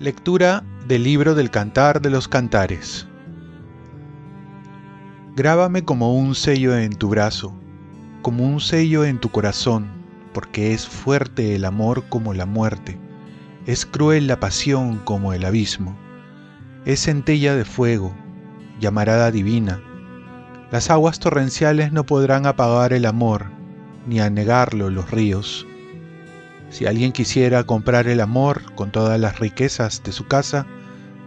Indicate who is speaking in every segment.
Speaker 1: Lectura del libro del Cantar de los Cantares. Grábame como un sello en tu brazo, como un sello en tu corazón, porque es fuerte el amor como la muerte, es cruel la pasión como el abismo, es centella de fuego, llamarada divina. Las aguas torrenciales no podrán apagar el amor, ni anegarlo los ríos. Si alguien quisiera comprar el amor con todas las riquezas de su casa,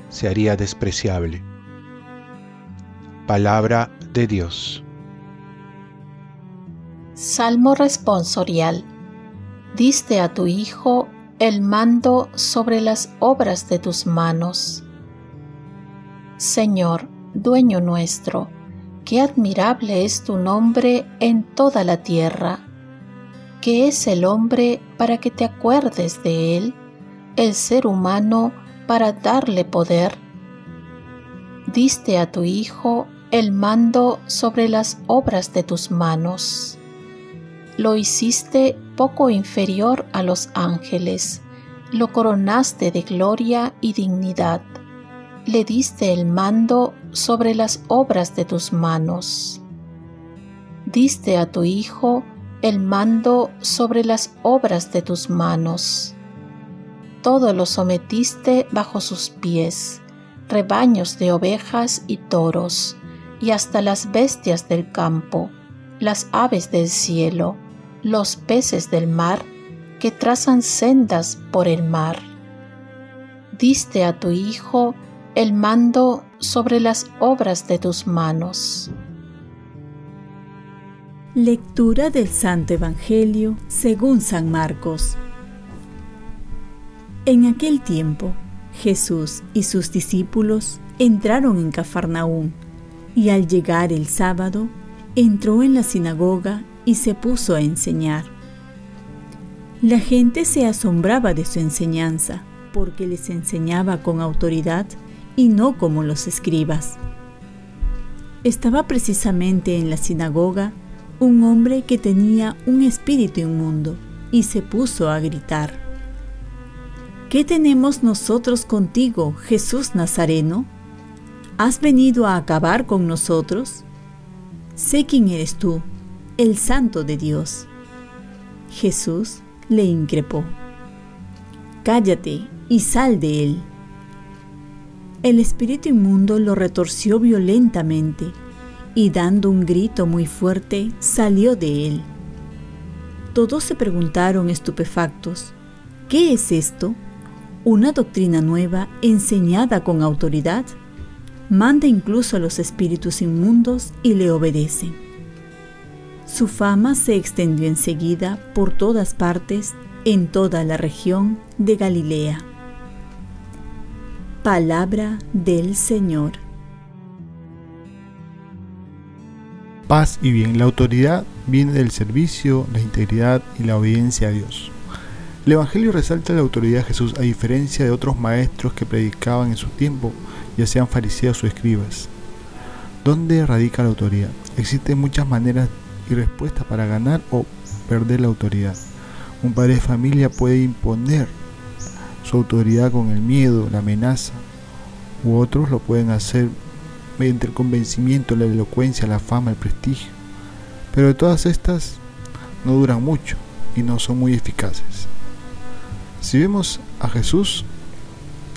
Speaker 1: se haría despreciable. Palabra de Dios.
Speaker 2: Salmo responsorial. Diste a tu Hijo el mando sobre las obras de tus manos. Señor, dueño nuestro, qué admirable es tu nombre en toda la tierra que es el hombre para que te acuerdes de él, el ser humano para darle poder. Diste a tu Hijo el mando sobre las obras de tus manos. Lo hiciste poco inferior a los ángeles, lo coronaste de gloria y dignidad, le diste el mando sobre las obras de tus manos. Diste a tu Hijo el mando sobre las obras de tus manos. Todo lo sometiste bajo sus pies, rebaños de ovejas y toros, y hasta las bestias del campo, las aves del cielo, los peces del mar, que trazan sendas por el mar. Diste a tu Hijo el mando sobre las obras de tus manos.
Speaker 3: Lectura del Santo Evangelio según San Marcos. En aquel tiempo, Jesús y sus discípulos entraron en Cafarnaúm y al llegar el sábado, entró en la sinagoga y se puso a enseñar. La gente se asombraba de su enseñanza porque les enseñaba con autoridad y no como los escribas. Estaba precisamente en la sinagoga un hombre que tenía un espíritu inmundo y se puso a gritar. ¿Qué tenemos nosotros contigo, Jesús Nazareno? ¿Has venido a acabar con nosotros? Sé quién eres tú, el Santo de Dios. Jesús le increpó. Cállate y sal de él. El espíritu inmundo lo retorció violentamente y dando un grito muy fuerte salió de él. Todos se preguntaron estupefactos, ¿qué es esto? ¿Una doctrina nueva enseñada con autoridad? Manda incluso a los espíritus inmundos y le obedecen. Su fama se extendió enseguida por todas partes en toda la región de Galilea. Palabra del Señor.
Speaker 4: paz y bien. La autoridad viene del servicio, la integridad y la obediencia a Dios. El Evangelio resalta la autoridad de Jesús a diferencia de otros maestros que predicaban en su tiempo, ya sean fariseos o escribas. ¿Dónde radica la autoridad? Existen muchas maneras y respuestas para ganar o perder la autoridad. Un padre de familia puede imponer su autoridad con el miedo, la amenaza, u otros lo pueden hacer mediante el convencimiento, la elocuencia, la fama, el prestigio. Pero todas estas no duran mucho y no son muy eficaces. Si vemos a Jesús,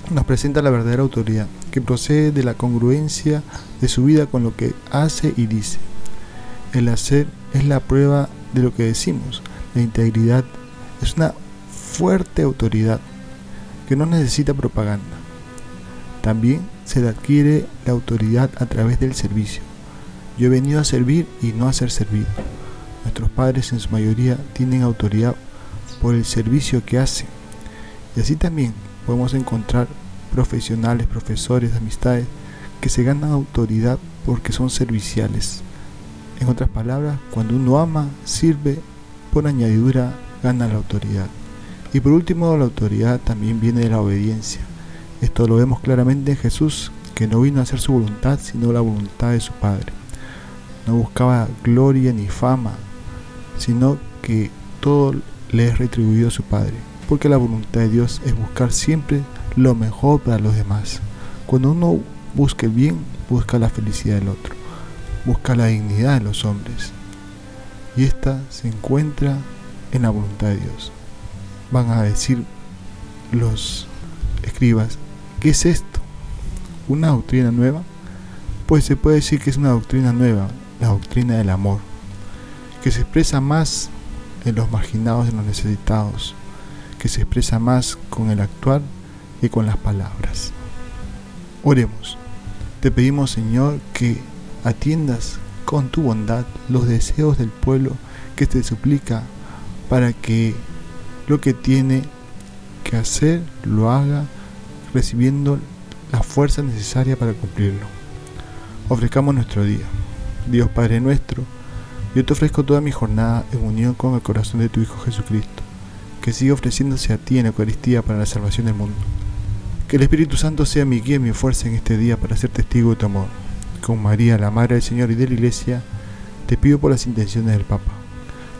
Speaker 4: nos presenta la verdadera autoridad, que procede de la congruencia de su vida con lo que hace y dice. El hacer es la prueba de lo que decimos. La integridad es una fuerte autoridad que no necesita propaganda. También se adquiere la autoridad a través del servicio. Yo he venido a servir y no a ser servido. Nuestros padres en su mayoría tienen autoridad por el servicio que hacen. Y así también podemos encontrar profesionales, profesores, amistades que se ganan autoridad porque son serviciales. En otras palabras, cuando uno ama, sirve, por añadidura gana la autoridad. Y por último, la autoridad también viene de la obediencia. Esto lo vemos claramente en Jesús, que no vino a hacer su voluntad, sino la voluntad de su Padre. no buscaba gloria ni fama, sino que todo le es retribuido a su Padre, porque la voluntad de Dios es buscar siempre lo mejor para los demás. Cuando uno busca el bien, busca la felicidad del otro, busca la dignidad de los hombres, y esta se encuentra en la voluntad de Dios. Van a decir los escribas, ¿qué es esto? ¿Una doctrina nueva? Pues se puede decir que es una doctrina nueva, la doctrina del amor, que se expresa más en los marginados y en los necesitados, que se expresa más con el actuar y con las palabras. Oremos. Te pedimos, Señor, que atiendas con tu bondad los deseos del pueblo que te suplica para que lo que tiene que hacer lo haga recibiendo la fuerza necesaria para cumplirlo. Ofrezcamos nuestro día. Dios Padre nuestro, yo te ofrezco toda mi jornada en unión con el corazón de tu Hijo Jesucristo, que siga ofreciéndose a ti en Eucaristía para la salvación del mundo. Que el Espíritu Santo sea mi guía y mi fuerza en este día para ser testigo de tu amor con María, la Madre del Señor y de la Iglesia, te pido por las intenciones del Papa.